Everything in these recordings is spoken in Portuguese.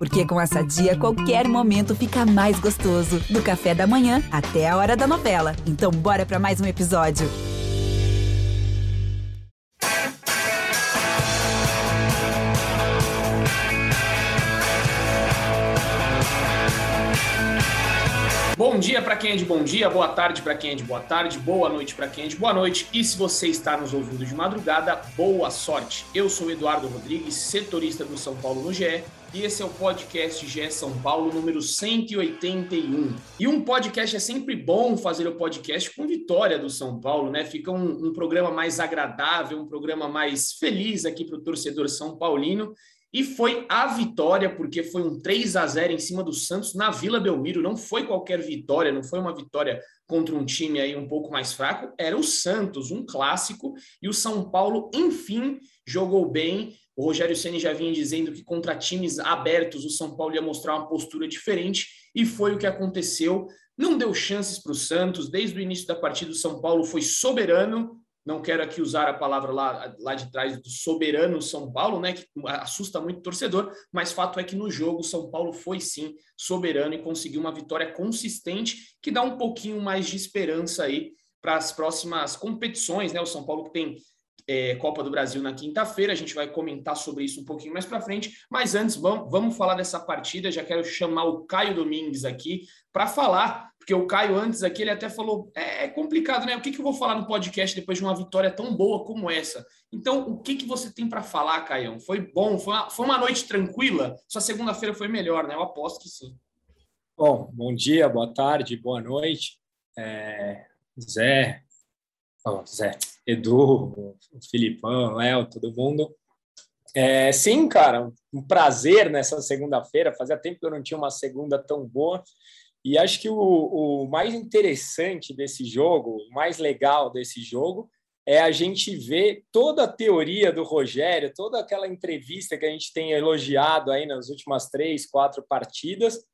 Porque com essa dia, qualquer momento fica mais gostoso. Do café da manhã até a hora da novela. Então, bora para mais um episódio. Bom dia para quem é de bom dia, boa tarde para quem é de boa tarde, boa noite para quem é de boa noite. E se você está nos ouvindo de madrugada, boa sorte. Eu sou Eduardo Rodrigues, setorista do São Paulo no GE, e esse é o podcast GE São Paulo número 181. E um podcast é sempre bom fazer o podcast com vitória do São Paulo, né? Fica um, um programa mais agradável, um programa mais feliz aqui para o torcedor São Paulino. E foi a vitória, porque foi um 3 a 0 em cima do Santos na Vila Belmiro. Não foi qualquer vitória, não foi uma vitória contra um time aí um pouco mais fraco. Era o Santos, um clássico. E o São Paulo, enfim, jogou bem. O Rogério Ceni já vinha dizendo que contra times abertos o São Paulo ia mostrar uma postura diferente. E foi o que aconteceu. Não deu chances para o Santos. Desde o início da partida, o São Paulo foi soberano não quero aqui usar a palavra lá, lá de trás do soberano São Paulo, né, que assusta muito o torcedor, mas fato é que no jogo São Paulo foi sim soberano e conseguiu uma vitória consistente que dá um pouquinho mais de esperança aí para as próximas competições, né? O São Paulo que tem é, Copa do Brasil na quinta-feira, a gente vai comentar sobre isso um pouquinho mais para frente, mas antes vamos, vamos falar dessa partida, já quero chamar o Caio Domingues aqui para falar porque o Caio antes aqui ele até falou: é, é complicado, né? O que, que eu vou falar no podcast depois de uma vitória tão boa como essa? Então, o que, que você tem para falar, Caio? Foi bom? Foi uma, foi uma noite tranquila? Sua segunda-feira foi melhor, né? Eu aposto que sim. Bom, bom dia, boa tarde, boa noite. É, Zé, oh, Zé, Edu, Filipão, Léo, todo mundo. É, sim, cara, um prazer nessa segunda-feira. Fazia tempo que eu não tinha uma segunda tão boa. E acho que o, o mais interessante desse jogo, o mais legal desse jogo, é a gente ver toda a teoria do Rogério, toda aquela entrevista que a gente tem elogiado aí nas últimas três, quatro partidas,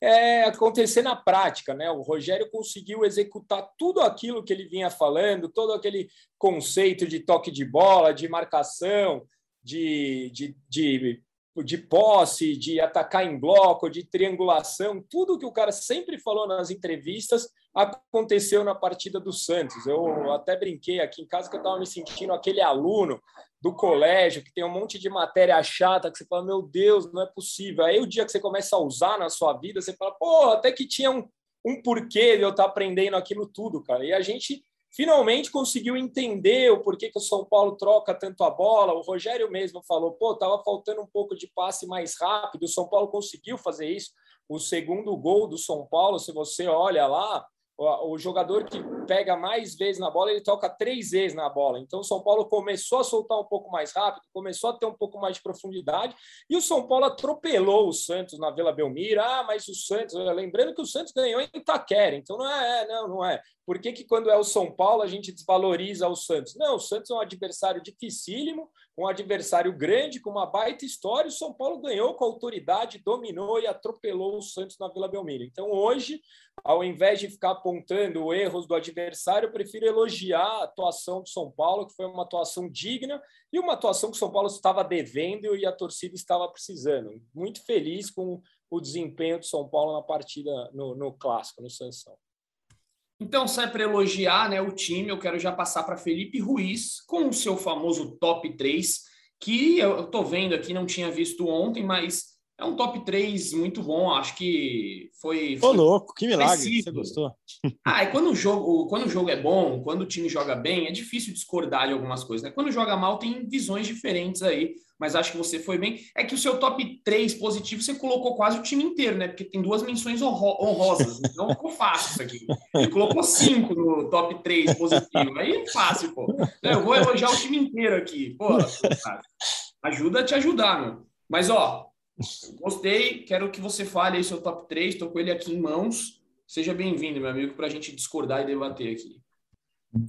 é, acontecer na prática. Né? O Rogério conseguiu executar tudo aquilo que ele vinha falando, todo aquele conceito de toque de bola, de marcação, de, de, de de posse, de atacar em bloco, de triangulação, tudo que o cara sempre falou nas entrevistas aconteceu na partida do Santos. Eu até brinquei aqui em casa que eu estava me sentindo aquele aluno do colégio que tem um monte de matéria chata que você fala, meu Deus, não é possível. Aí o dia que você começa a usar na sua vida, você fala, pô, até que tinha um, um porquê de eu estar aprendendo aquilo tudo, cara. E a gente finalmente conseguiu entender o porquê que o São Paulo troca tanto a bola. O Rogério mesmo falou, pô, estava faltando um pouco de passe mais rápido. O São Paulo conseguiu fazer isso. O segundo gol do São Paulo, se você olha lá, o jogador que pega mais vezes na bola, ele toca três vezes na bola. Então, o São Paulo começou a soltar um pouco mais rápido, começou a ter um pouco mais de profundidade, e o São Paulo atropelou o Santos na Vila Belmiro. Ah, mas o Santos, lembrando que o Santos ganhou em Itaquera, então não é, é, não, não é. Por que, que quando é o São Paulo a gente desvaloriza o Santos? Não, o Santos é um adversário dificílimo, um adversário grande, com uma baita história. O São Paulo ganhou com autoridade, dominou e atropelou o Santos na Vila Belmiro. Então, hoje, ao invés de ficar apontando erros do adversário, eu prefiro elogiar a atuação do São Paulo, que foi uma atuação digna e uma atuação que o São Paulo estava devendo e a torcida estava precisando. Muito feliz com o desempenho do São Paulo na partida no, no clássico, no Sansão. Então, sai para elogiar né, o time, eu quero já passar para Felipe Ruiz com o seu famoso top 3, que eu estou vendo aqui, não tinha visto ontem, mas é um top 3 muito bom. Acho que foi. Ô, louco, que milagre. Preciso. Você gostou? Ah, e quando o, jogo, quando o jogo é bom, quando o time joga bem, é difícil discordar de algumas coisas. Né? Quando joga mal, tem visões diferentes aí. Mas acho que você foi bem. É que o seu top 3 positivo você colocou quase o time inteiro, né? Porque tem duas menções honrosas. Então ficou fácil isso aqui. Ele colocou cinco no top 3 positivo. Aí é fácil, pô. Eu vou elogiar o time inteiro aqui. Pô, ajuda a te ajudar, meu. Mas, ó, Gostei, quero que você fale aí seu top 3, estou com ele aqui em mãos. Seja bem-vindo, meu amigo, para a gente discordar e debater aqui.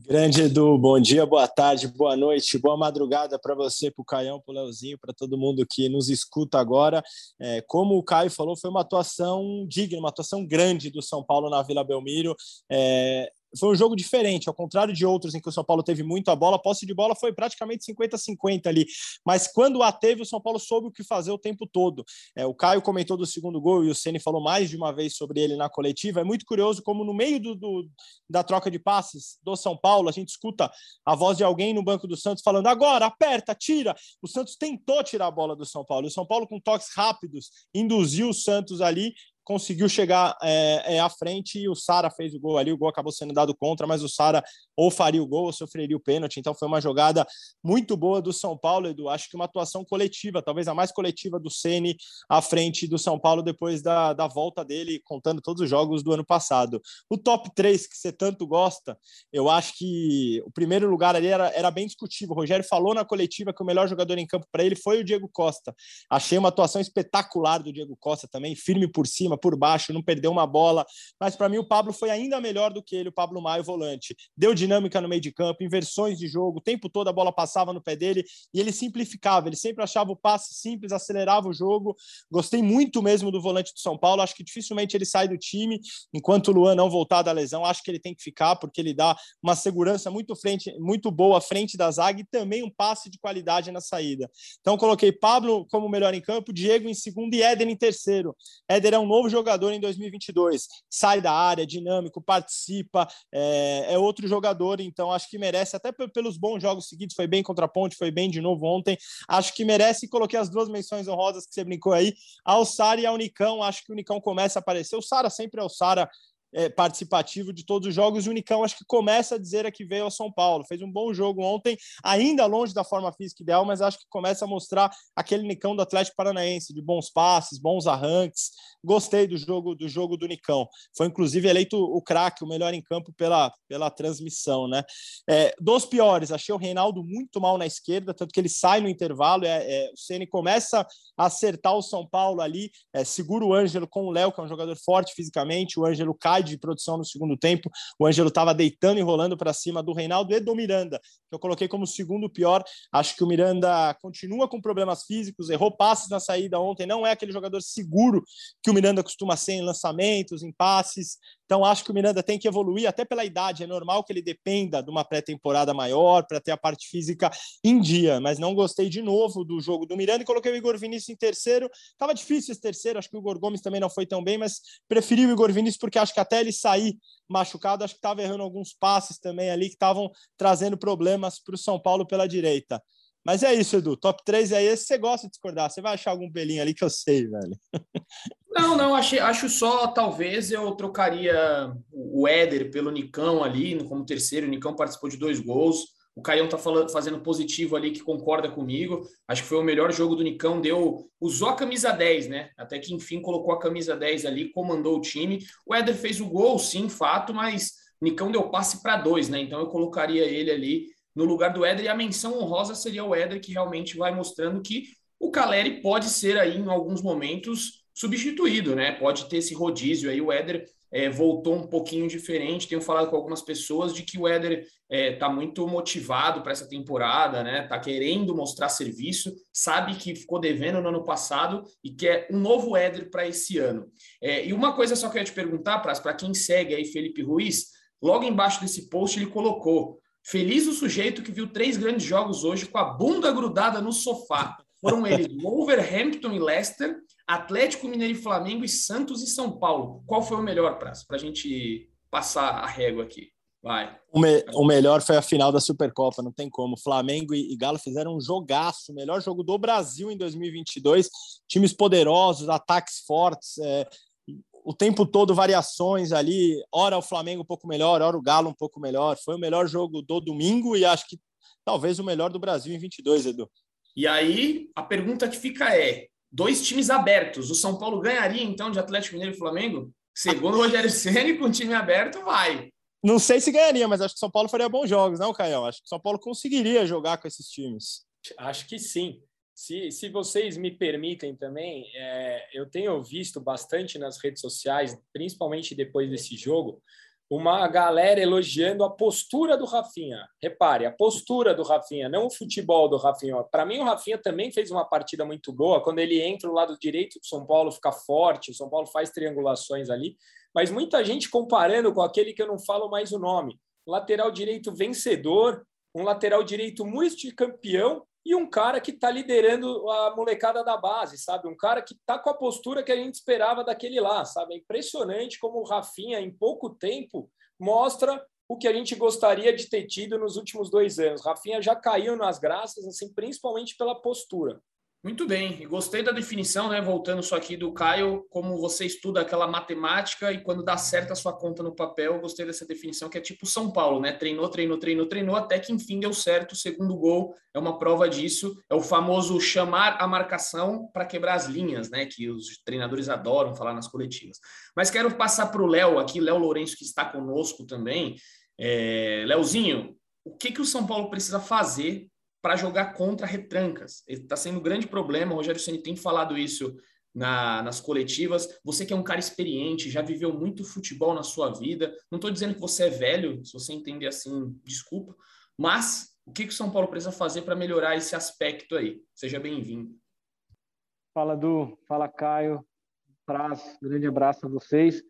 Grande Edu, bom dia, boa tarde, boa noite, boa madrugada para você, para o Caião, para o Leozinho, para todo mundo que nos escuta agora. É, como o Caio falou, foi uma atuação digna, uma atuação grande do São Paulo na Vila Belmiro. É, foi um jogo diferente, ao contrário de outros em que o São Paulo teve muito a bola, a posse de bola foi praticamente 50-50 ali. Mas quando a teve, o São Paulo soube o que fazer o tempo todo. É, o Caio comentou do segundo gol e o Ceni falou mais de uma vez sobre ele na coletiva. É muito curioso como no meio do, do, da troca de passes do São Paulo, a gente escuta a voz de alguém no banco do Santos falando agora, aperta, tira. O Santos tentou tirar a bola do São Paulo. O São Paulo, com toques rápidos, induziu o Santos ali conseguiu chegar é, é, à frente e o Sara fez o gol ali. O gol acabou sendo dado contra, mas o Sara ou faria o gol ou sofreria o pênalti. Então foi uma jogada muito boa do São Paulo, Edu. Acho que uma atuação coletiva, talvez a mais coletiva do Ceni à frente do São Paulo depois da, da volta dele, contando todos os jogos do ano passado. O top 3 que você tanto gosta, eu acho que o primeiro lugar ali era, era bem discutível. O Rogério falou na coletiva que o melhor jogador em campo para ele foi o Diego Costa. Achei uma atuação espetacular do Diego Costa também, firme por cima por baixo, não perdeu uma bola. Mas para mim o Pablo foi ainda melhor do que ele, o Pablo Maio, volante. Deu dinâmica no meio de campo, inversões de jogo, o tempo todo a bola passava no pé dele e ele simplificava, ele sempre achava o passe simples, acelerava o jogo. Gostei muito mesmo do volante do São Paulo, acho que dificilmente ele sai do time enquanto o Luan não voltar da lesão. Acho que ele tem que ficar porque ele dá uma segurança muito frente, muito boa à frente da zaga e também um passe de qualidade na saída. Então coloquei Pablo como melhor em campo, Diego em segundo e Éder em terceiro. Éder é um novo jogador em 2022. Sai da área, dinâmico, participa, é, é outro jogador, então acho que merece, até pelos bons jogos seguidos, foi bem contra a Ponte, foi bem de novo ontem. Acho que merece, coloquei as duas menções honrosas que você brincou aí, ao Sara e ao Nicão. Acho que o Nicão começa a aparecer. O Sara sempre é o Sara é, participativo de todos os jogos. E o Unicão acho que começa a dizer que veio ao São Paulo. Fez um bom jogo ontem, ainda longe da forma física ideal, mas acho que começa a mostrar aquele Nicão do Atlético Paranaense, de bons passes, bons arranques. Gostei do jogo do jogo do Nicão. Foi inclusive eleito o craque, o melhor em campo pela, pela transmissão, né? É, dos piores, achei o Reinaldo muito mal na esquerda, tanto que ele sai no intervalo. É, é o Ceni começa a acertar o São Paulo ali, é, segura o Ângelo com o Léo, que é um jogador forte fisicamente. O Ângelo cai de produção no segundo tempo. O Ângelo estava deitando e rolando para cima do Reinaldo e do Miranda, que eu coloquei como segundo pior. Acho que o Miranda continua com problemas físicos, errou passes na saída ontem, não é aquele jogador seguro que o Miranda costuma ser em lançamentos, em passes. Então, acho que o Miranda tem que evoluir, até pela idade. É normal que ele dependa de uma pré-temporada maior para ter a parte física em dia, mas não gostei de novo do jogo do Miranda e coloquei o Igor Vinícius em terceiro. Tava difícil esse terceiro, acho que o Igor Gomes também não foi tão bem, mas preferi o Igor Vinícius porque acho que até ele sair machucado, acho que estava errando alguns passes também ali que estavam trazendo problemas para o São Paulo pela direita. Mas é isso, Edu. Top 3 é esse. Você gosta de discordar. Você vai achar algum pelinho ali que eu sei, velho. Não, não. Achei, acho só, talvez, eu trocaria o Éder pelo Nicão ali, como terceiro. O Nicão participou de dois gols. O Caião tá falando, fazendo positivo ali, que concorda comigo. Acho que foi o melhor jogo do Nicão. Deu, usou a camisa 10, né? Até que enfim colocou a camisa 10 ali, comandou o time. O Éder fez o gol, sim, fato, mas Nicão deu passe para dois, né? Então eu colocaria ele ali no lugar do Éder. E a menção honrosa seria o Éder, que realmente vai mostrando que o Caleri pode ser aí, em alguns momentos, substituído, né? Pode ter esse rodízio aí. O Éder é, voltou um pouquinho diferente. Tenho falado com algumas pessoas de que o Éder está é, tá muito motivado para essa temporada, né? Está querendo mostrar serviço, sabe que ficou devendo no ano passado e quer um novo Éder para esse ano. É, e uma coisa só que eu ia te perguntar, para quem segue aí Felipe Ruiz, logo embaixo desse post ele colocou Feliz o sujeito que viu três grandes jogos hoje com a bunda grudada no sofá. Foram eles Wolverhampton e Leicester, Atlético Mineiro e Flamengo e Santos e São Paulo. Qual foi o melhor, Praça? Para a gente passar a régua aqui. Vai. O, me, o, melhor foi a final da Supercopa, não tem como. Flamengo e, e Galo fizeram um jogaço, o melhor jogo do Brasil em 2022. Times poderosos, ataques fortes, é, o tempo todo variações ali, hora o Flamengo um pouco melhor, hora o Galo um pouco melhor. Foi o melhor jogo do domingo e acho que talvez o melhor do Brasil em 22, Edu. E aí, a pergunta que fica é: dois times abertos, o São Paulo ganharia então de Atlético Mineiro e Flamengo? Segundo o Rogério Ceni, com o time aberto, vai. Não sei se ganharia, mas acho que o São Paulo faria bons jogos, não, Caio? Acho que o São Paulo conseguiria jogar com esses times. Acho que sim. Se, se vocês me permitem também, é, eu tenho visto bastante nas redes sociais, principalmente depois desse jogo, uma galera elogiando a postura do Rafinha. Repare, a postura do Rafinha, não o futebol do Rafinha. Para mim, o Rafinha também fez uma partida muito boa. Quando ele entra do lado direito, o São Paulo fica forte, o São Paulo faz triangulações ali. Mas muita gente comparando com aquele que eu não falo mais o nome. Lateral direito vencedor, um lateral direito multicampeão e um cara que está liderando a molecada da base, sabe? Um cara que está com a postura que a gente esperava daquele lá, sabe? É impressionante como o Rafinha, em pouco tempo, mostra o que a gente gostaria de ter tido nos últimos dois anos. Rafinha já caiu nas graças, assim, principalmente pela postura. Muito bem, gostei da definição, né? Voltando só aqui do Caio, como você estuda aquela matemática e quando dá certo a sua conta no papel, gostei dessa definição que é tipo São Paulo, né? Treinou, treinou, treinou, treinou, até que enfim deu certo. O segundo gol é uma prova disso, é o famoso chamar a marcação para quebrar as linhas, né? Que os treinadores adoram falar nas coletivas. Mas quero passar para o Léo aqui, Léo Lourenço, que está conosco também. É... Léozinho, o que, que o São Paulo precisa fazer para jogar contra retrancas. Está sendo um grande problema. O Rogério Ceni tem falado isso na, nas coletivas. Você que é um cara experiente, já viveu muito futebol na sua vida. Não estou dizendo que você é velho, se você entender assim, desculpa. Mas o que, que o São Paulo precisa fazer para melhorar esse aspecto aí? Seja bem-vindo. Fala, Du. Fala, Caio. Praz, grande abraço a vocês.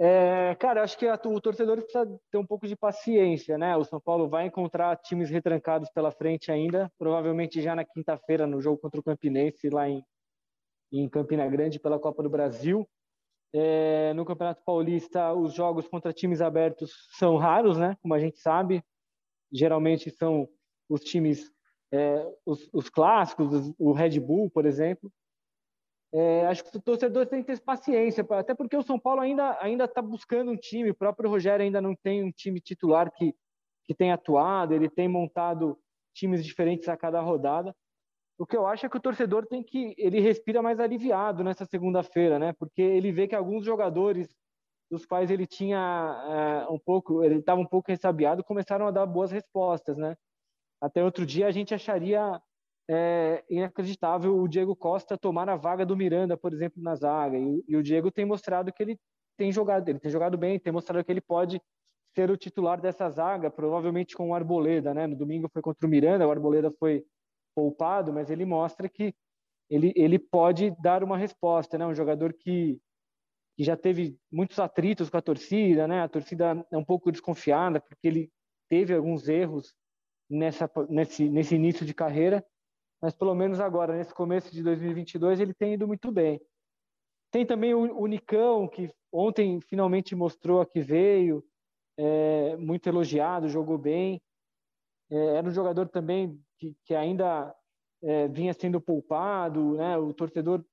É, cara, acho que a, o torcedor precisa ter um pouco de paciência, né? O São Paulo vai encontrar times retrancados pela frente ainda, provavelmente já na quinta-feira, no jogo contra o Campinense, lá em, em Campina Grande, pela Copa do Brasil. É, no Campeonato Paulista, os jogos contra times abertos são raros, né? Como a gente sabe, geralmente são os times, é, os, os clássicos, o Red Bull, por exemplo. É, acho que o torcedor tem que ter paciência, até porque o São Paulo ainda ainda está buscando um time. O próprio Rogério ainda não tem um time titular que que tem atuado. Ele tem montado times diferentes a cada rodada. O que eu acho é que o torcedor tem que ele respira mais aliviado nessa segunda-feira, né? Porque ele vê que alguns jogadores dos quais ele tinha é, um pouco, ele estava um pouco ressabiado, começaram a dar boas respostas, né? Até outro dia a gente acharia é inacreditável o Diego Costa tomar a vaga do Miranda, por exemplo, na zaga. E, e, o Diego tem mostrado que ele tem jogado, ele tem jogado bem, tem mostrado que ele pode ser o titular dessa zaga, provavelmente com o Arboleda, né? No domingo foi contra o Miranda, o Arboleda foi poupado, mas ele mostra que ele, ele pode dar uma resposta, né? Um jogador que, que já teve muitos atritos com a torcida, né? A torcida é um pouco desconfiada porque ele teve alguns erros nessa nesse nesse início de carreira mas pelo menos agora, nesse começo de 2022, ele tem ido muito bem. Tem também o, Nicão, que ontem finalmente mostrou a que veio, é, muito elogiado, jogou bem. É, era um jogador também que, que ainda é, vinha sendo poupado, né? O torcedor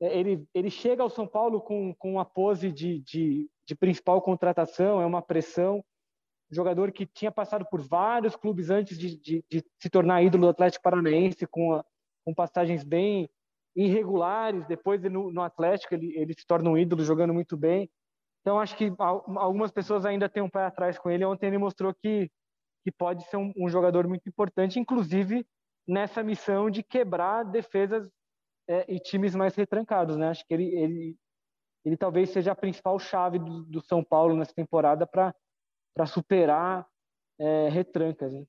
é, ele, ele chega ao São Paulo com, com a pose de, de, de principal contratação, é uma pressão jogador que tinha passado por vários clubes antes de, de, de se tornar ídolo do Atlético Paranaense, com, a, com passagens bem irregulares. Depois, no, no Atlético, ele, ele se torna um ídolo jogando muito bem. Então, acho que algumas pessoas ainda têm um pé atrás com ele. Ontem ele mostrou que, que pode ser um, um jogador muito importante, inclusive nessa missão de quebrar defesas é, e times mais retrancados. Né? Acho que ele, ele, ele talvez seja a principal chave do, do São Paulo nessa temporada para para superar é, retrancas. Né?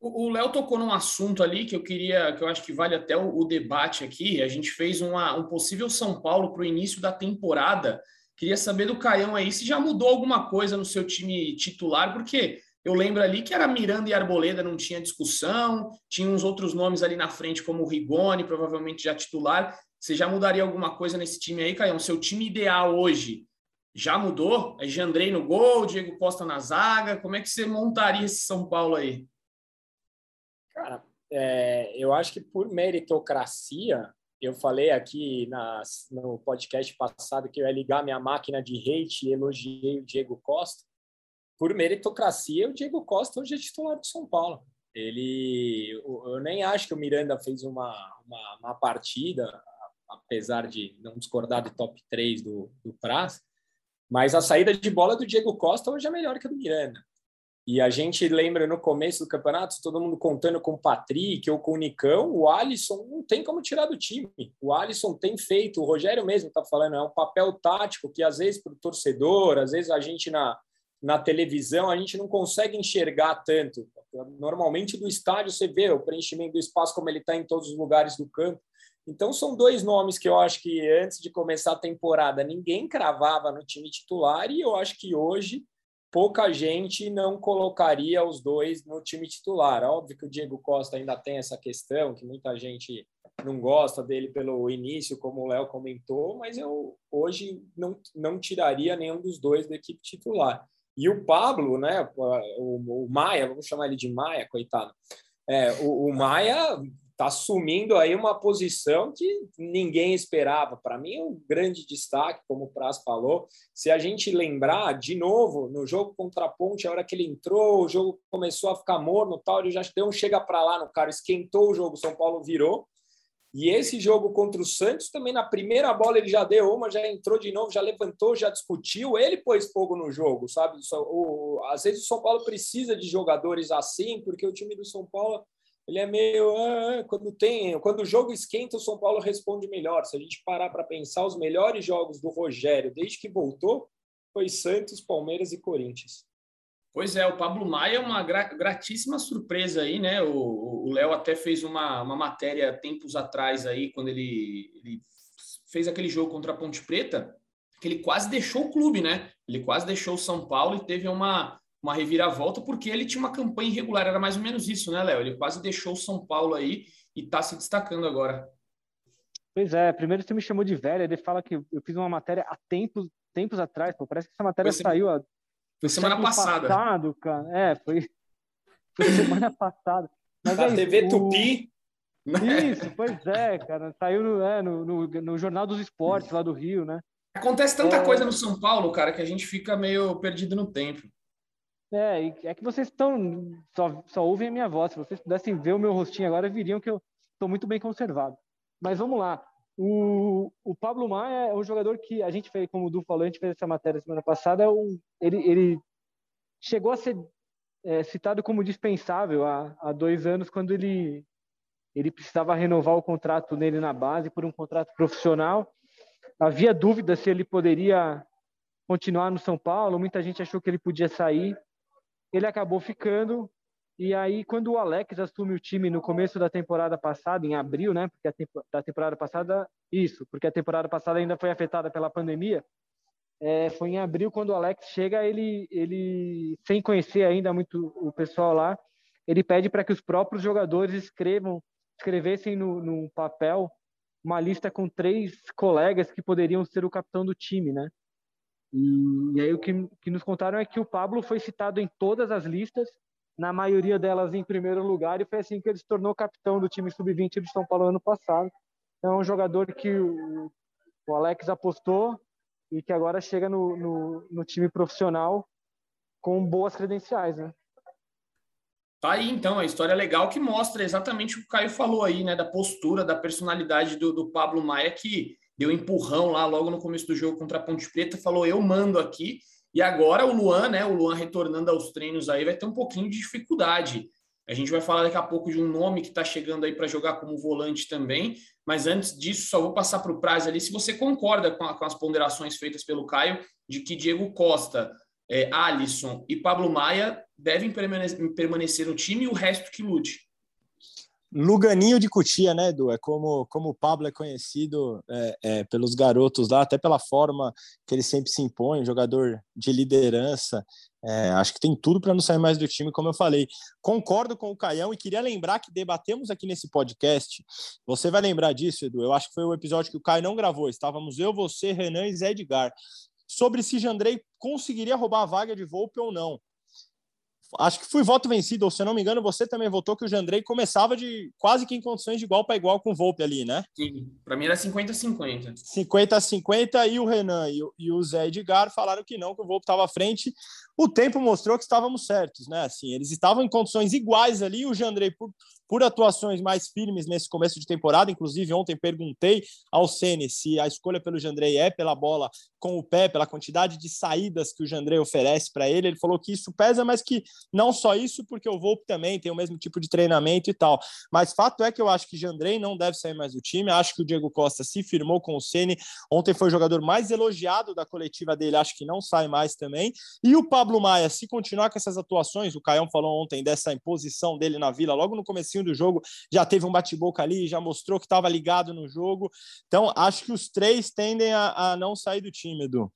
O Léo tocou num assunto ali que eu queria, que eu acho que vale até o, o debate aqui. A gente fez uma, um possível São Paulo para o início da temporada. Queria saber do Caião aí se já mudou alguma coisa no seu time titular, porque eu lembro ali que era Miranda e Arboleda, não tinha discussão, tinha uns outros nomes ali na frente, como o Rigoni, provavelmente já titular. Você já mudaria alguma coisa nesse time aí, Caião? Seu time ideal hoje já mudou? É Jandrei no gol, Diego Costa na zaga. Como é que você montaria esse São Paulo aí? Cara, é, eu acho que por meritocracia, eu falei aqui no podcast passado que eu ia ligar minha máquina de hate e elogiei o Diego Costa. Por meritocracia, o Diego Costa hoje é titular do São Paulo. Ele, eu nem acho que o Miranda fez uma, uma, uma partida, apesar de não discordar do top 3 do, do Praz, mas a saída de bola do Diego Costa hoje é melhor que a do Miranda. E a gente lembra no começo do campeonato, todo mundo contando com o Patrick ou com o Nicão, o Alisson não tem como tirar do time. O Alisson tem feito, o Rogério mesmo está falando, é um papel tático que às vezes para o torcedor, às vezes a gente na, na televisão, a gente não consegue enxergar tanto. Normalmente do estádio você vê o preenchimento do espaço como ele está em todos os lugares do campo. Então são dois nomes que eu acho que antes de começar a temporada ninguém cravava no time titular e eu acho que hoje pouca gente não colocaria os dois no time titular. Óbvio que o Diego Costa ainda tem essa questão, que muita gente não gosta dele pelo início, como o Léo comentou, mas eu hoje não, não tiraria nenhum dos dois da equipe titular. E o Pablo, né, o, o Maia, vamos chamar ele de Maia, coitado. É, o, o Maia está assumindo aí uma posição que ninguém esperava. Para mim, é um grande destaque, como o Praz falou. Se a gente lembrar, de novo, no jogo contra a Ponte, a hora que ele entrou, o jogo começou a ficar morno, tal, ele já deu um chega para lá no cara, esquentou o jogo, São Paulo virou. E esse jogo contra o Santos também, na primeira bola, ele já deu uma, já entrou de novo, já levantou, já discutiu. Ele pôs fogo no jogo, sabe? O, às vezes o São Paulo precisa de jogadores assim, porque o time do São Paulo ele é meio ah, quando tem quando o jogo esquenta o São Paulo responde melhor se a gente parar para pensar os melhores jogos do Rogério desde que voltou foi Santos Palmeiras e Corinthians Pois é, o Pablo Maia é uma gratíssima surpresa aí, né? O Léo até fez uma, uma matéria tempos atrás aí, quando ele, ele fez aquele jogo contra a Ponte Preta, que ele quase deixou o clube, né? Ele quase deixou o São Paulo e teve uma, uma reviravolta, porque ele tinha uma campanha irregular, era mais ou menos isso, né, Léo? Ele quase deixou o São Paulo aí e está se destacando agora. Pois é, primeiro você me chamou de velho, ele fala que eu fiz uma matéria há tempos, tempos atrás, pô, parece que essa matéria foi saiu há foi semana passada. Passado, cara. É, foi, foi semana passada. Mas a é TV o... Tupi. Isso, pois é, cara. Saiu no, é, no, no, no, Jornal dos Esportes lá do Rio, né? Acontece tanta é... coisa no São Paulo, cara, que a gente fica meio perdido no tempo. É, é que vocês estão. Só, só ouvem a minha voz. Se vocês pudessem ver o meu rostinho agora, viriam que eu estou muito bem conservado. Mas vamos lá. O, o Pablo Maia é um jogador que a gente fez, como o Du falou, a gente fez essa matéria semana passada. É um, ele, ele chegou a ser é, citado como dispensável há, há dois anos, quando ele, ele precisava renovar o contrato nele na base por um contrato profissional. Havia dúvida se ele poderia continuar no São Paulo, muita gente achou que ele podia sair ele acabou ficando. E aí, quando o Alex assume o time no começo da temporada passada, em abril, né? Porque a tempo, da temporada passada, isso, porque a temporada passada ainda foi afetada pela pandemia. É, foi em abril quando o Alex chega, ele, ele sem conhecer ainda muito o pessoal lá, ele pede para que os próprios jogadores escrevam, escrevessem no, no papel uma lista com três colegas que poderiam ser o capitão do time, né? E, e aí o que, que nos contaram é que o Pablo foi citado em todas as listas, na maioria delas em primeiro lugar, e foi assim que ele se tornou capitão do time sub-20 do São Paulo ano passado. Então é um jogador que o, o Alex apostou e que agora chega no, no, no time profissional com boas credenciais, né? Tá aí, então, a história legal que mostra exatamente o que o Caio falou aí, né? Da postura, da personalidade do, do Pablo Maia, que deu empurrão lá logo no começo do jogo contra a Ponte Preta, falou eu mando aqui. E agora o Luan, né? O Luan retornando aos treinos aí vai ter um pouquinho de dificuldade. A gente vai falar daqui a pouco de um nome que está chegando aí para jogar como volante também. Mas antes disso, só vou passar para o Praz ali se você concorda com, a, com, as ponderações feitas pelo Caio de que Diego Costa, é, Alisson e Pablo Maia devem permanecer no time e o resto que lute. Luganinho de Cutia, né, Edu? É como, como o Pablo é conhecido é, é, pelos garotos lá, até pela forma que ele sempre se impõe, jogador de liderança. É, acho que tem tudo para não sair mais do time, como eu falei. Concordo com o Caião e queria lembrar que debatemos aqui nesse podcast. Você vai lembrar disso, Edu? Eu acho que foi o episódio que o Caio não gravou. Estávamos eu, você, Renan e Zé Edgar. Sobre se Jandrei conseguiria roubar a vaga de Volpe ou não acho que fui voto vencido, ou se eu não me engano, você também votou que o Jandrei começava de quase que em condições de igual para igual com o Volpe ali, né? Sim, para mim era 50-50. 50-50 e o Renan e, e, o Zé Edgar falaram que não, que o Volpe estava à frente. O tempo mostrou que estávamos certos, né? Assim, eles estavam em condições iguais ali, o Jandrei, por, por atuações mais firmes nesse começo de temporada. Inclusive, ontem perguntei ao Ceni se a escolha pelo Jandrei é pela bola com o pé, pela quantidade de saídas que o Jandrei oferece para ele. Ele falou que isso pesa, mas que não só isso, porque o Volpe também tem o mesmo tipo de treinamento e tal. Mas fato é que eu acho que Jandrei não deve sair mais do time. Acho que o Diego Costa se firmou com o Ceni. Ontem foi o jogador mais elogiado da coletiva dele. Acho que não sai mais também. E o Pablo Maia, se continuar com essas atuações, o Caião falou ontem dessa imposição dele na Vila, logo no comecinho do jogo, já teve um bate-boca ali, já mostrou que estava ligado no jogo. Então, acho que os três tendem a, a não sair do time, Edu.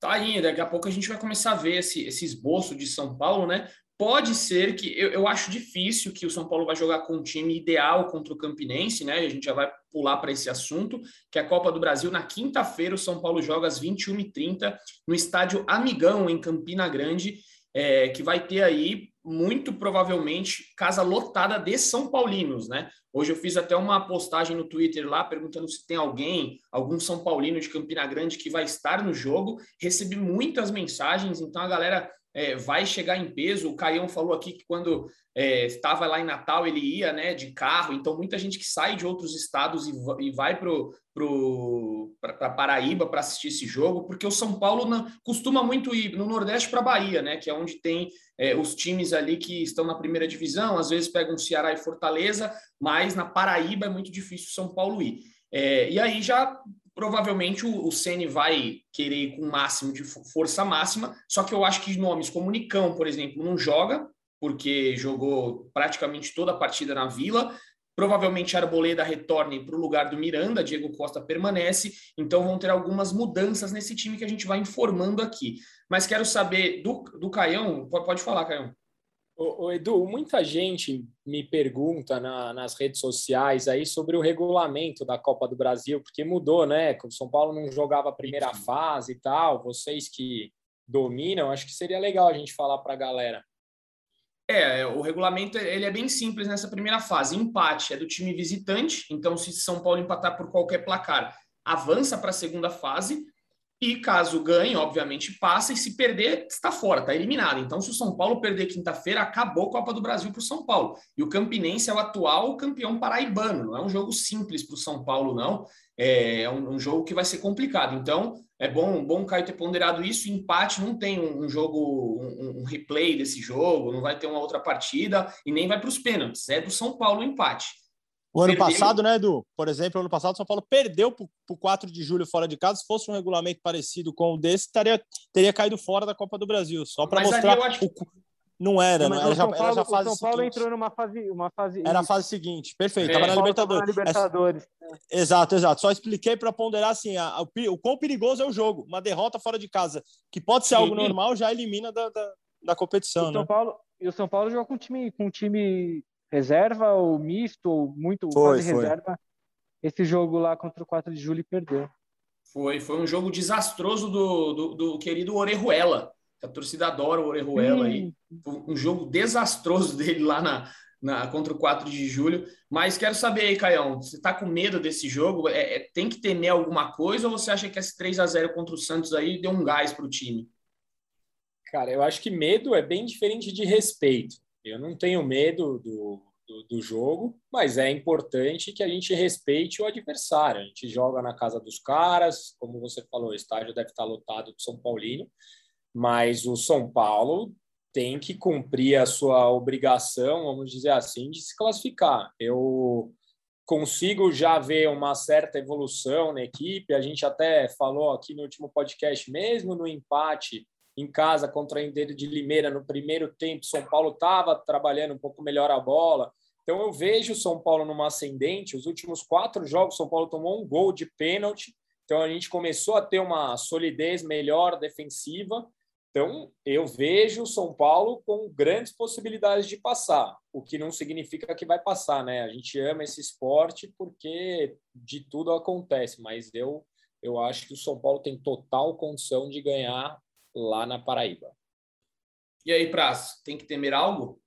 Tá aí, daqui a pouco a gente vai começar a ver esse, esse esboço de São Paulo, né? Pode ser que eu, eu acho difícil que o São Paulo vai jogar com o time ideal contra o Campinense, né? A gente já vai pular para esse assunto, que é a Copa do Brasil. Na quinta-feira, o São Paulo joga às 21h30 no estádio Amigão, em Campina Grande, é, que vai ter aí muito provavelmente casa lotada de São Paulinos, né? Hoje eu fiz até uma postagem no Twitter lá perguntando se tem alguém, algum São Paulino de Campina Grande que vai estar no jogo. Recebi muitas mensagens, então a galera é, vai chegar em peso. O Caião falou aqui que quando é, estava lá em Natal ele ia né, de carro, então muita gente que sai de outros estados e, vai para pro, pro, Paraíba para assistir esse jogo, porque o São Paulo não, costuma muito ir no Nordeste para Bahia, né, que é onde tem é, os times ali que estão na primeira divisão, às vezes pegam Ceará e Fortaleza, mas na Paraíba é muito difícil São Paulo ir. É, e aí já provavelmente o, o Ceni vai querer ir com o máximo de força máxima, só que eu acho que nomes como Nicão, por exemplo, não joga, porque jogou praticamente toda a partida na Vila. Provavelmente Arboleda retorne para o lugar do Miranda, Diego Costa permanece, então vão ter algumas mudanças nesse time que a gente vai informando aqui. Mas quero saber do, do Caião, pode falar, Caião. Ô, ô, Edu, muita gente me pergunta na, nas redes sociais aí sobre o regulamento da Copa do Brasil, porque mudou, né? O São Paulo não jogava a primeira fase e tal. Vocês que dominam, acho que seria legal a gente falar para a galera. É, o regulamento ele é bem simples nessa primeira fase. Empate é do time visitante, então se São Paulo empatar por qualquer placar, avança para a segunda fase. E caso ganhe, obviamente passa, e se perder, está fora, está eliminado. Então, se o São Paulo perder quinta-feira, acabou a Copa do Brasil para o São Paulo. E o Campinense é o atual campeão paraibano. Não é um jogo simples para o São Paulo, não. É um, um, jogo que vai ser complicado. Então, é bom, bom o Caio ter ponderado isso. Empate não tem um, um jogo, um, um, replay desse jogo, não vai ter uma outra partida e nem vai para os pênaltis. É do São Paulo o empate. O ano perdeu. passado, né, Edu? Por exemplo, ano passado, o São Paulo perdeu para o 4 de julho fora de casa. Se fosse um regulamento parecido com o desse, taria, teria caído fora da Copa do Brasil. Só para mostrar. O... Não era, não, era já, Paulo, era já fase o São Paulo seguinte. entrou numa fase, uma fase. Era a fase seguinte, perfeito. Estava é, na Libertadores. Na Libertadores. É. Exato, exato. Só expliquei para ponderar assim: a, a, o, o quão perigoso é o jogo. Uma derrota fora de casa, que pode ser Sim. algo normal, já elimina da, da, da competição. O São né? Paulo, e o São Paulo jogou com um time, com um time reserva ou misto, ou muito foi, quase foi. reserva, esse jogo lá contra o 4 de julho e perdeu. Foi, foi um jogo desastroso do, do, do querido Orejuela. A torcida adora o Orejuela aí. Um jogo desastroso dele lá na, na, contra o 4 de julho. Mas quero saber aí, Caião, você está com medo desse jogo? É, é, tem que temer alguma coisa ou você acha que esse 3 a 0 contra o Santos aí deu um gás para o time? Cara, eu acho que medo é bem diferente de respeito. Eu não tenho medo do, do, do, jogo, mas é importante que a gente respeite o adversário. A gente joga na casa dos caras, como você falou, o estádio deve estar lotado de São Paulino, mas o São Paulo tem que cumprir a sua obrigação, vamos dizer assim, de se classificar. Eu consigo já ver uma certa evolução na equipe. A gente até falou aqui no último podcast, mesmo no empate em casa contra a Inter de Limeira no primeiro tempo. São Paulo estava trabalhando um pouco melhor a bola. Então eu vejo o São Paulo numa ascendente. Os últimos quatro jogos, São Paulo tomou um gol de pênalti. Então a gente começou a ter uma solidez melhor defensiva. Então eu vejo o São Paulo com grandes possibilidades de passar, o que não significa que vai passar, né? A gente ama esse esporte porque de tudo acontece, mas eu eu acho que o São Paulo tem total condição de ganhar lá na Paraíba. E aí, Praz, tem que temer algo?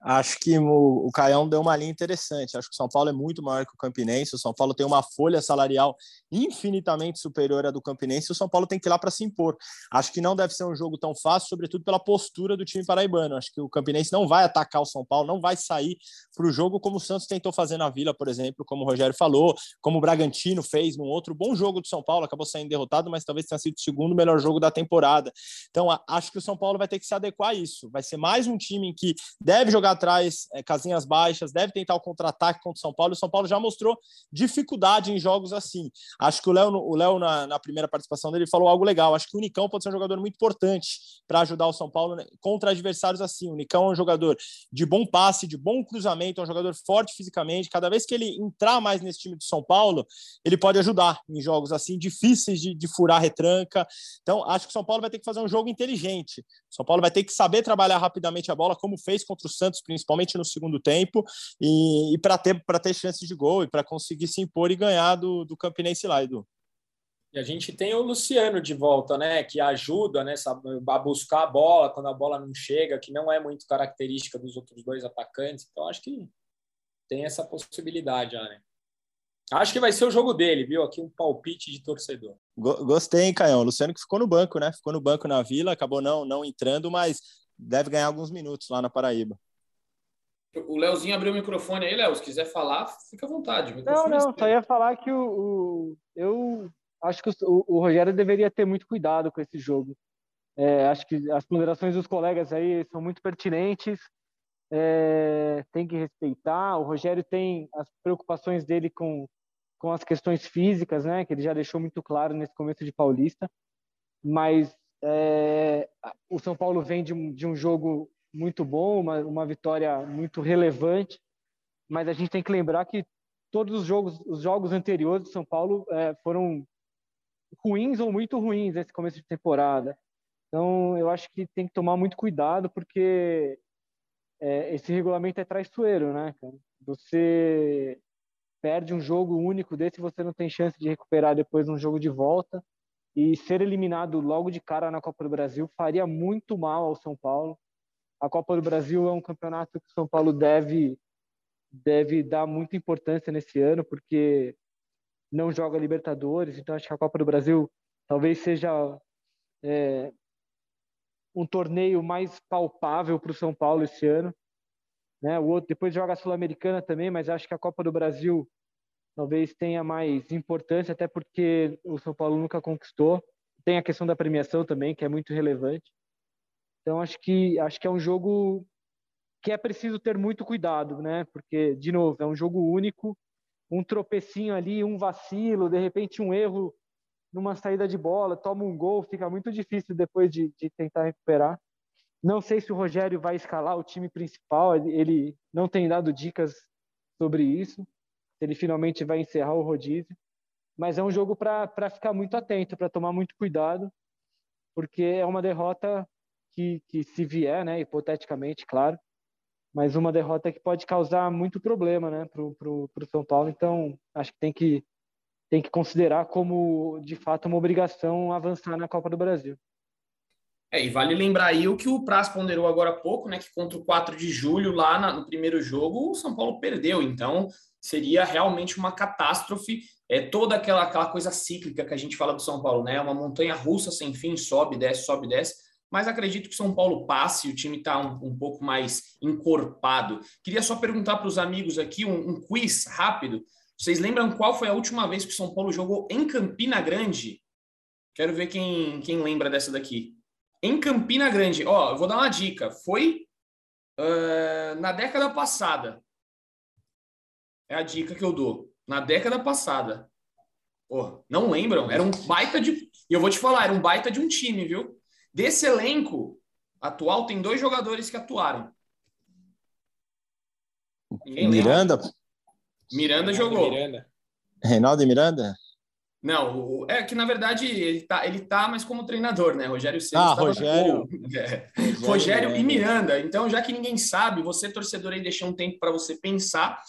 Acho que o, o Caião deu uma linha interessante. Acho que o São Paulo é muito maior que o Campinense. O São Paulo tem uma folha salarial infinitamente superior à do Campinense. O São Paulo tem que ir lá para se impor. Acho que não deve ser um jogo tão fácil, sobretudo pela postura do time paraibano. Acho que o Campinense não vai atacar o São Paulo, não vai sair para o jogo como o Santos tentou fazer na Vila, por exemplo, como o Rogério falou, como o Bragantino fez num outro bom jogo do São Paulo. Acabou saindo derrotado, mas talvez tenha sido o segundo melhor jogo da temporada. Então, acho que o São Paulo vai ter que se adequar a isso. Vai ser mais um time em que deve jogar atrás, é, casinhas baixas, deve tentar o contra-ataque contra o São Paulo. O São Paulo já mostrou dificuldade em jogos assim. Acho que o Léo, o Léo na, na primeira participação dele, falou algo legal. Acho que o Unicão pode ser um jogador muito importante para ajudar o São Paulo né, contra adversários assim. O Unicão é um jogador de bom passe, de bom cruzamento, é um jogador forte fisicamente. Cada vez que ele entrar mais nesse time do São Paulo, ele pode ajudar em jogos assim difíceis de, de furar retranca. Então, acho que o São Paulo vai ter que fazer um jogo inteligente. O São Paulo vai ter que saber trabalhar rapidamente a bola, como fez contra o Santos, principalmente no segundo tempo, e, e para ter, ter chances de gol e para conseguir se impor e ganhar do, do Campinense lá, Edu. E a gente tem o Luciano de volta, né? Que ajuda né, a buscar a bola quando a bola não chega, que não é muito característica dos outros dois atacantes. Então, acho que tem essa possibilidade já, né? Acho que vai ser o jogo dele, viu? Aqui um palpite de torcedor. Gostei, hein, Caião? O Luciano que ficou no banco, né? Ficou no banco na Vila, acabou não, não entrando, mas deve ganhar alguns minutos lá na Paraíba. O Leozinho abriu o microfone aí, Léo. Se quiser falar, fica à vontade. Não, não, só ia falar que o, o eu acho que o, o, Rogério deveria ter muito cuidado com esse jogo. É, acho que as ponderações dos colegas aí são muito pertinentes. É, tem que respeitar. O Rogério tem as preocupações dele com, com as questões físicas, né? Que ele já deixou muito claro nesse começo de Paulista. Mas é, o São Paulo vem de de um jogo muito bom, uma, uma vitória muito relevante. Mas a gente tem que lembrar que todos os jogos, os jogos anteriores do São Paulo é, foram ruins ou muito ruins nesse começo de temporada. Então, eu acho que tem que tomar muito cuidado, porque é, esse regulamento é traiçoeiro, né, cara? Você perde um jogo único desse, você não tem chance de recuperar depois num jogo de volta. E ser eliminado logo de cara na Copa do Brasil faria muito mal ao São Paulo. A Copa do Brasil é um campeonato que o São Paulo deve deve dar muita importância nesse ano, porque não joga Libertadores, então acho que a Copa do Brasil talvez seja é, um torneio mais palpável para o São Paulo esse ano. Né? O outro depois joga a Sul-Americana também, mas acho que a Copa do Brasil talvez tenha mais importância, até porque o São Paulo nunca conquistou. Tem a questão da premiação também, que é muito relevante. Então acho que acho que é um jogo que é preciso ter muito cuidado, né? Porque de novo é um jogo único um tropecinho ali, um vacilo, de repente um erro numa saída de bola, toma um gol, fica muito difícil depois de, de tentar recuperar. Não sei se o Rogério vai escalar o time principal, ele não tem dado dicas sobre isso, se ele finalmente vai encerrar o rodízio. Mas é um jogo para ficar muito atento, para tomar muito cuidado, porque é uma derrota que, que se vier, né, hipoteticamente, claro, mas uma derrota que pode causar muito problema né, para o São Paulo. Então, acho que tem, que tem que considerar como, de fato, uma obrigação avançar na Copa do Brasil. É, e vale lembrar aí o que o Praz ponderou agora há pouco, né? Que contra o 4 de julho, lá na, no primeiro jogo, o São Paulo perdeu. Então, seria realmente uma catástrofe. É toda aquela, aquela coisa cíclica que a gente fala do São Paulo, né? Uma montanha russa sem fim, sobe, desce, sobe, desce mas acredito que São Paulo passe, o time está um, um, pouco mais encorpado. Queria só perguntar para os amigos aqui um, um, quiz rápido. Vocês lembram qual foi a última vez que o São Paulo jogou em Campina Grande? Quero ver quem, quem lembra dessa daqui. Em Campina Grande, ó, eu vou dar uma dica. Foi uh, na década passada. É a dica que eu dou. Na década passada. Pô, não lembram? Era um baita de. E eu vou te falar, era um baita de um time, viu? Desse elenco atual, tem dois jogadores que atuaram. Ninguém Miranda? Lembra? Miranda jogou. Miranda. Reinaldo e Miranda? Não, é que na verdade ele tá, ele tá mas como treinador, né? Rogério Ceni. Ah, Rogério. É. Rogério. Rogério e Miranda. Então, já que ninguém sabe, você, torcedor, aí deixou um tempo para você pensar.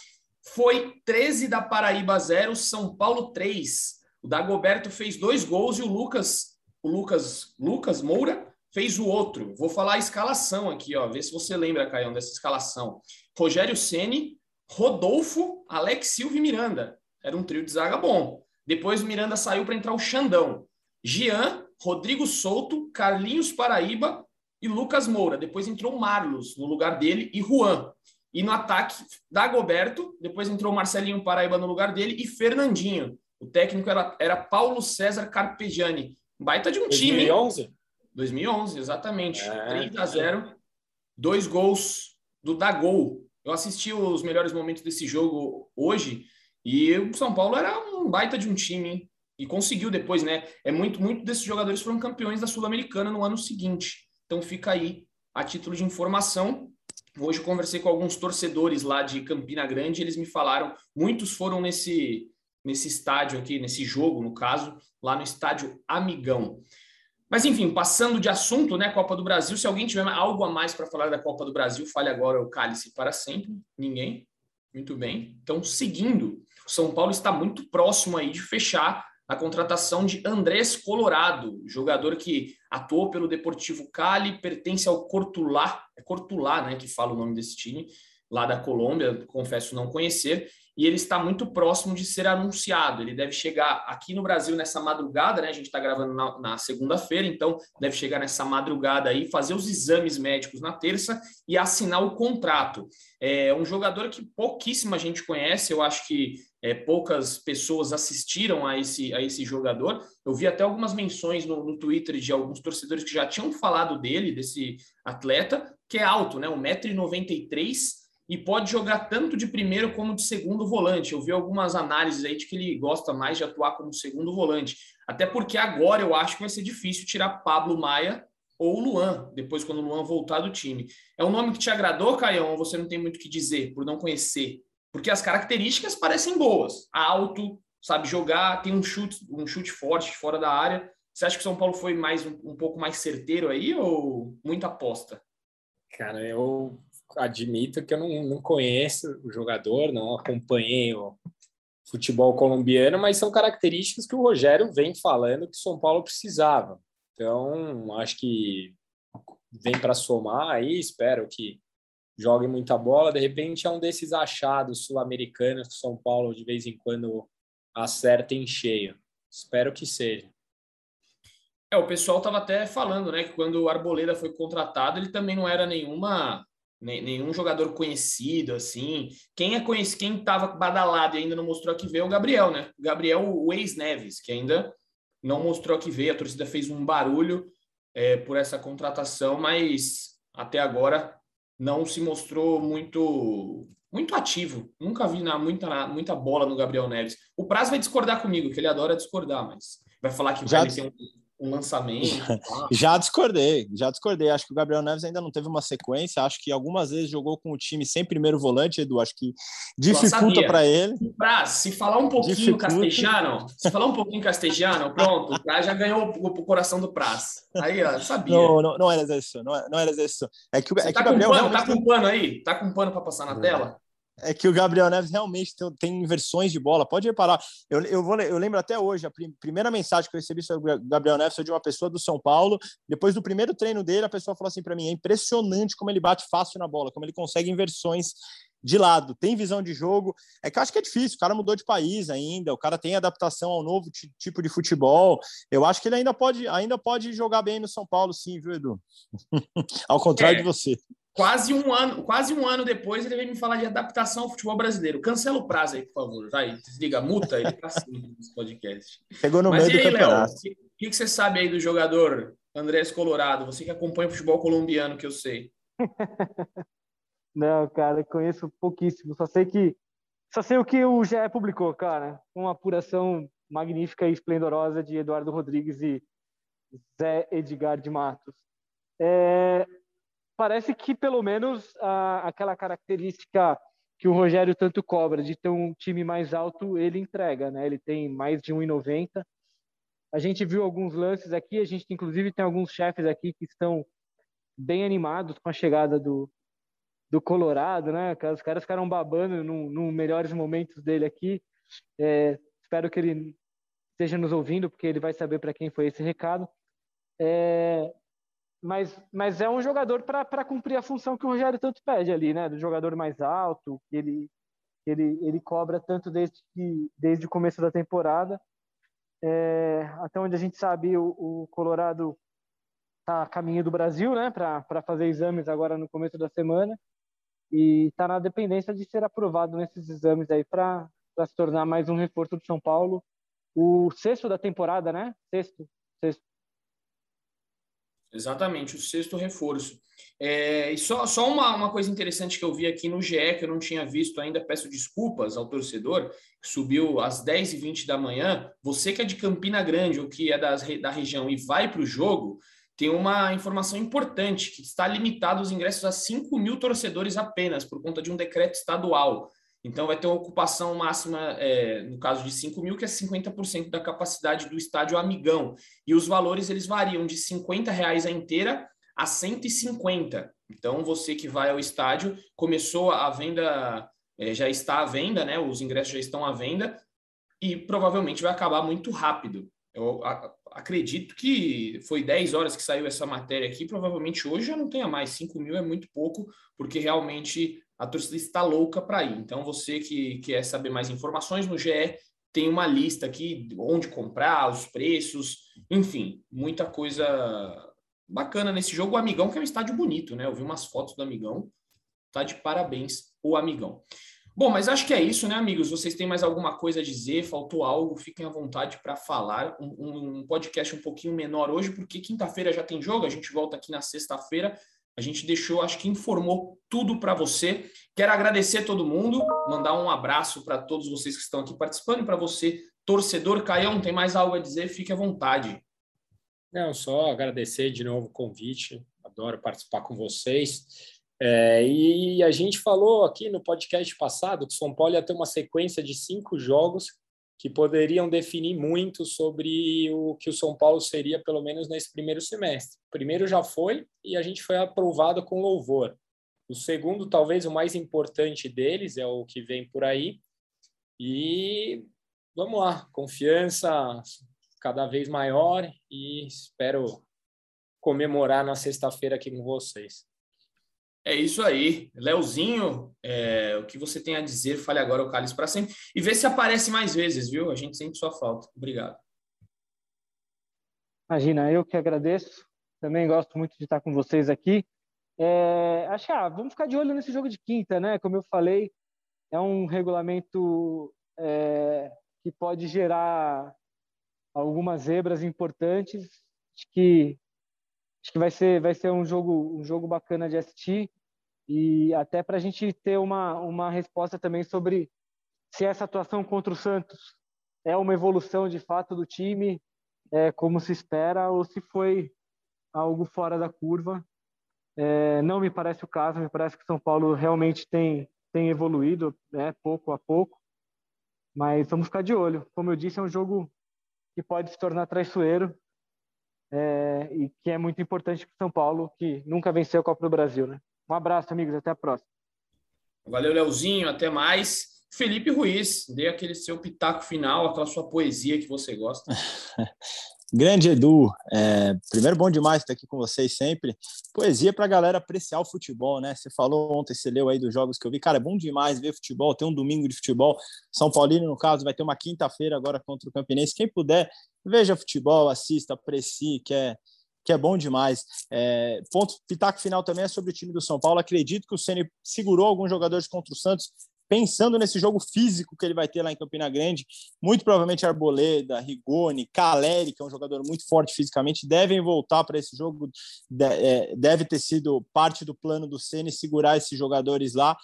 Foi 13 da Paraíba 0, São Paulo 3. O Dagoberto fez dois gols e o Lucas o Lucas, Lucas Moura fez o outro. Vou falar a escalação aqui, ó, ver se você lembra, Caião, dessa escalação. Rogério Ceni, Rodolfo, Alex Silva e Miranda. Era um trio de zaga bom. Depois o Miranda saiu para entrar o Xandão. Jean, Rodrigo Souto, Carlinhos Paraíba e Lucas Moura. Depois entrou o Marlos no lugar dele e Juan. E no ataque, Dagoberto. Depois entrou o Marcelinho Paraíba no lugar dele e Fernandinho. O técnico era, era Paulo César Carpegiani. Baita de um 2011? time. 2011, exatamente. É, 3 a 0 dois gols do Dagol. Eu assisti os melhores momentos desse jogo hoje e o São Paulo era um baita de um time, hein? E conseguiu depois, né? É muito, muito desses jogadores foram campeões da Sul-Americana no ano seguinte. Então fica aí a título de informação. Hoje conversei com alguns torcedores lá de Campina Grande, eles me falaram, muitos foram nesse nesse estádio aqui, nesse jogo, no caso, lá no estádio Amigão. Mas enfim, passando de assunto, né, Copa do Brasil, se alguém tiver algo a mais para falar da Copa do Brasil, fale agora o cálice para sempre. Ninguém? Muito bem. Então, seguindo, o São Paulo está muito próximo aí de fechar a contratação de Andrés Colorado, jogador que atuou pelo Deportivo Cali, pertence ao Cortulá, é Cortulá, né, que fala o nome desse time, lá da Colômbia, confesso não conhecer, e ele está muito próximo de ser anunciado. Ele deve chegar aqui no Brasil nessa madrugada, né? A gente está gravando na, na segunda-feira, então deve chegar nessa madrugada aí, fazer os exames médicos na terça e assinar o contrato. É um jogador que pouquíssima gente conhece, eu acho que é, poucas pessoas assistiram a esse, a esse jogador. Eu vi até algumas menções no, no Twitter de alguns torcedores que já tinham falado dele, desse atleta, que é alto, né? 1,93m e pode jogar tanto de primeiro como de segundo volante. Eu vi algumas análises aí de que ele gosta mais de atuar como segundo volante. Até porque agora eu acho que vai ser difícil tirar Pablo Maia ou Luan, depois quando o Luan voltar do time. É um nome que te agradou, Caião, ou você não tem muito o que dizer por não conhecer? Porque as características parecem boas. Alto, sabe jogar, tem um chute, um chute forte fora da área. Você acha que o São Paulo foi mais um, um pouco mais certeiro aí ou muita aposta? Cara, eu admito que eu não, não conheço o jogador, não acompanhei o futebol colombiano, mas são características que o Rogério vem falando que São Paulo precisava. Então, acho que vem para somar aí, espero que jogue muita bola. De repente, é um desses achados sul-americanos que São Paulo de vez em quando acerta em cheio. Espero que seja. É, o pessoal estava até falando, né, que quando o Arboleda foi contratado, ele também não era nenhuma nenhum jogador conhecido assim. Quem é conhecido, quem estava badalado e ainda não mostrou que veio é o Gabriel, né? O Gabriel, o ex-Neves, que ainda não mostrou que veio. A torcida fez um barulho é, por essa contratação, mas até agora não se mostrou muito muito ativo. Nunca vi na, muita, muita bola no Gabriel Neves. O Praz vai discordar comigo, que ele adora discordar, mas vai falar que Já vai ter um um lançamento. já discordei, já discordei. Acho que o Gabriel Neves ainda não teve uma sequência. Acho que algumas vezes jogou com o time sem primeiro volante, Edu. Acho que dificulta para ele. Pra, se falar um pouquinho dificulta. castelhano, se falar um pouquinho castelhano, pronto, já ganhou o, o, coração do Praz. Aí, ó, sabia. Não, não, não era isso, não, não era isso. É que, é que tá o Gabriel. Com pano, Tá com pano aí? Tá com pano para passar na tela? É que o Gabriel Neves realmente tem, inversões de bola. Pode reparar. Eu, eu, vou, eu lembro até hoje, a prim, primeira mensagem que eu recebi sobre o Gabriel Neves foi de uma pessoa do São Paulo. Depois do primeiro treino dele, a pessoa falou assim para mim: é impressionante como ele bate fácil na bola, como ele consegue inversões de lado, tem visão de jogo. É que eu acho que é difícil, o cara mudou de país ainda, o cara tem adaptação ao novo tipo de futebol. Eu acho que ele ainda pode, ainda pode jogar bem no São Paulo, sim, viu, Edu? ao contrário é. de você. Quase um ano, quase um ano depois, ele veio me falar de adaptação ao futebol brasileiro. Cancela o prazo aí, por favor. Vai, desliga a multa, ele tá assim nesse podcast. Pegou no Mas meio aí, do campeonato. O que, que você sabe aí do jogador Andrés Colorado? Você que acompanha o futebol colombiano, que eu sei. Não, cara, conheço pouquíssimo. Só sei que só sei o que o GE publicou, cara. Uma apuração magnífica e esplendorosa de Eduardo Rodrigues e Zé Edgar de Matos. É, parece que pelo menos a, aquela característica que o Rogério tanto cobra de ter um time mais alto, ele entrega, né? Ele tem mais de 1,90. A gente viu alguns lances aqui, a gente inclusive tem alguns chefes aqui que estão bem animados com a chegada do, do Colorado, né? Os caras ficaram babando nos no melhores momentos dele aqui. É, espero que ele esteja nos ouvindo, porque ele vai saber para quem foi esse recado. É, mas, mas é um jogador para cumprir a função que o Rogério tanto pede ali, né? Do jogador mais alto, que ele, ele, ele cobra tanto desde, que, desde o começo da temporada. É, até onde a gente sabe, o, o Colorado está a caminho do Brasil, né? Para fazer exames agora no começo da semana. E está na dependência de ser aprovado nesses exames aí para se tornar mais um reforço do São Paulo. O sexto da temporada, né? Sexto, sexto Exatamente, o sexto reforço. É, e só, só uma, uma coisa interessante que eu vi aqui no GE, que eu não tinha visto ainda, peço desculpas ao torcedor, que subiu às 10h20 da manhã. Você que é de Campina Grande ou que é das, da região e vai para o jogo, tem uma informação importante, que está limitado os ingressos a 5 mil torcedores apenas, por conta de um decreto estadual. Então, vai ter uma ocupação máxima, é, no caso de 5 mil, que é 50% da capacidade do estádio Amigão. E os valores eles variam de 50 reais a inteira a 150. Então, você que vai ao estádio, começou a venda, é, já está à venda, né? Os ingressos já estão à venda e provavelmente vai acabar muito rápido. Eu acredito que foi 10 horas que saiu essa matéria aqui, provavelmente hoje já não tenha mais. 5 mil é muito pouco, porque realmente a torcida está louca para ir. Então, você que quer saber mais informações no GE, tem uma lista aqui onde comprar, os preços, enfim, muita coisa bacana nesse jogo. O Amigão, que é um estádio bonito, né? Eu vi umas fotos do Amigão, tá de parabéns o Amigão. Bom, mas acho que é isso, né, amigos? Vocês têm mais alguma coisa a dizer? Faltou algo? Fiquem à vontade para falar. Um, um, podcast um pouquinho menor hoje, porque quinta-feira já tem jogo. A gente volta aqui na sexta-feira. A gente deixou, acho que informou tudo para você. Quero agradecer a todo mundo, mandar um abraço para todos vocês que estão aqui participando e para você, torcedor Caião, tem mais algo a dizer? Fique à vontade. Não, só agradecer de novo o convite. Adoro participar com vocês. É, e a gente falou aqui no podcast passado que o São Paulo ia ter uma sequência de cinco jogos que poderiam definir muito sobre o que o São Paulo seria, pelo menos nesse primeiro semestre. O primeiro já foi e a gente foi aprovado com louvor. O segundo, talvez o mais importante deles, é o que vem por aí. E vamos lá, confiança cada vez maior e espero comemorar na sexta-feira aqui com vocês. É isso aí. Leozinho, é, o que você tem a dizer, fale agora o Cálice para sempre. E vê se aparece mais vezes, viu? A gente sente sua falta. Obrigado. Imagina, eu que agradeço. Também gosto muito de estar com vocês aqui. É, acho que ah, vamos ficar de olho nesse jogo de quinta, né? Como eu falei, é um regulamento é, que pode gerar algumas zebras importantes. Acho que acho que vai ser vai ser um jogo um jogo bacana de assistir e até para a gente ter uma, uma resposta também sobre se essa atuação contra o Santos é uma evolução de fato do time, é, como se espera, ou se foi algo fora da curva. É, não me parece o caso, me parece que São Paulo realmente tem, tem evoluído né, pouco a pouco, mas vamos ficar de olho. Como eu disse, é um jogo que pode se tornar traiçoeiro é, e que é muito importante para São Paulo, que nunca venceu a Copa do Brasil. Né? Um abraço, amigos. Até a próxima. Valeu, Leozinho. Até mais. Felipe Ruiz, dê aquele seu pitaco final, aquela sua poesia que você gosta. Grande Edu, é, primeiro bom demais estar aqui com vocês sempre. Poesia para a galera apreciar o futebol, né? Você falou ontem, você leu aí dos jogos que eu vi. Cara, é bom demais ver futebol, ter um domingo de futebol. São Paulino, no caso, vai ter uma quinta-feira agora contra o Campinense. Quem puder, veja futebol, assista, aprecie, que é, que é bom demais. É, ponto pitaco final também é sobre o time do São Paulo. Acredito que o Ceni segurou alguns jogadores contra o Santos, pensando nesse jogo físico que ele vai ter lá em Campina Grande. Muito provavelmente Arboleda, Rigoni, Caleri, que é um jogador muito forte fisicamente, devem voltar para esse jogo. É, deve ter sido parte do plano do Ceni segurar esses jogadores lá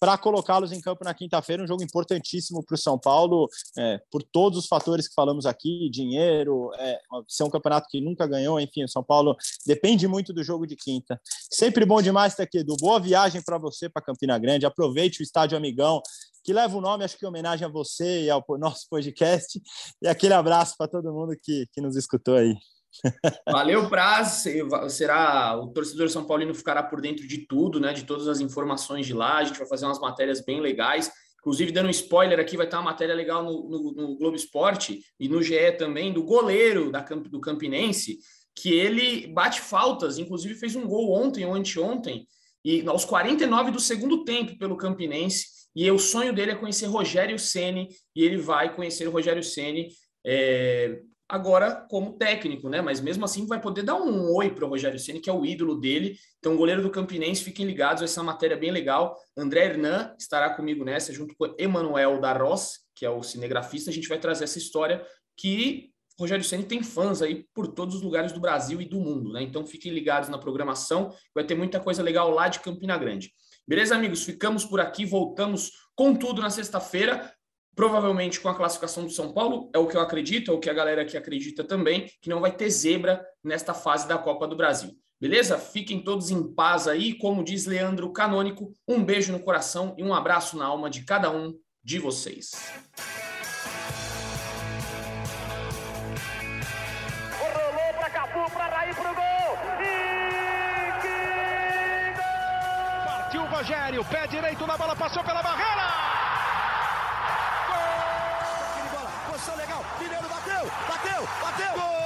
para colocá-los em campo na quinta-feira, um jogo importantíssimo para o São Paulo, é, por todos os fatores que falamos aqui, dinheiro, é, ser um campeonato que nunca ganhou, enfim, o São Paulo depende muito do jogo de quinta. Sempre bom demais estar aqui, Edu. Boa viagem para você para Campina Grande, aproveite o estádio Amigão, que leva o nome, acho que em homenagem a você e ao nosso podcast, e aquele abraço para todo mundo que, que nos escutou aí. Valeu, Praz. Será o torcedor São Paulino ficará por dentro de tudo, né? De todas as informações de lá. A gente vai fazer umas matérias bem legais. Inclusive, dando um spoiler aqui, vai ter uma matéria legal no, no, no Globo Esporte e no GE também, do goleiro da, do Campinense, que ele bate faltas, inclusive fez um gol ontem ou anteontem, e aos 49 do segundo tempo pelo Campinense, e o sonho dele é conhecer Rogério Ceni e ele vai conhecer o Rogério Ceni é, agora como técnico, né? Mas mesmo assim vai poder dar um oi para o Rogério Ceni, que é o ídolo dele. Então, goleiro do Campinense, fiquem ligados, vai ser uma matéria bem legal. André Hernan estará comigo nessa, junto com Emanuel da Ross, que é o cinegrafista. A gente vai trazer essa história que Rogério Ceni tem fãs aí por todos os lugares do Brasil e do mundo, né? Então fiquem ligados na programação, vai ter muita coisa legal lá de Campina Grande. Beleza, amigos? Ficamos por aqui, voltamos com tudo na sexta-feira provavelmente com a classificação do São Paulo, é o que eu acredito, é o que a galera aqui acredita também, que não vai ter zebra nesta fase da Copa do Brasil. Beleza? Fiquem todos em paz aí, como diz Leandro Canônico, um beijo no coração e um abraço na alma de cada um de vocês. Rolou para Cafu, para Raí, pro gol! E que gol! Partiu o Rogério, pé direito na bola, passou pela barreira! Bateu, bateu. Gol!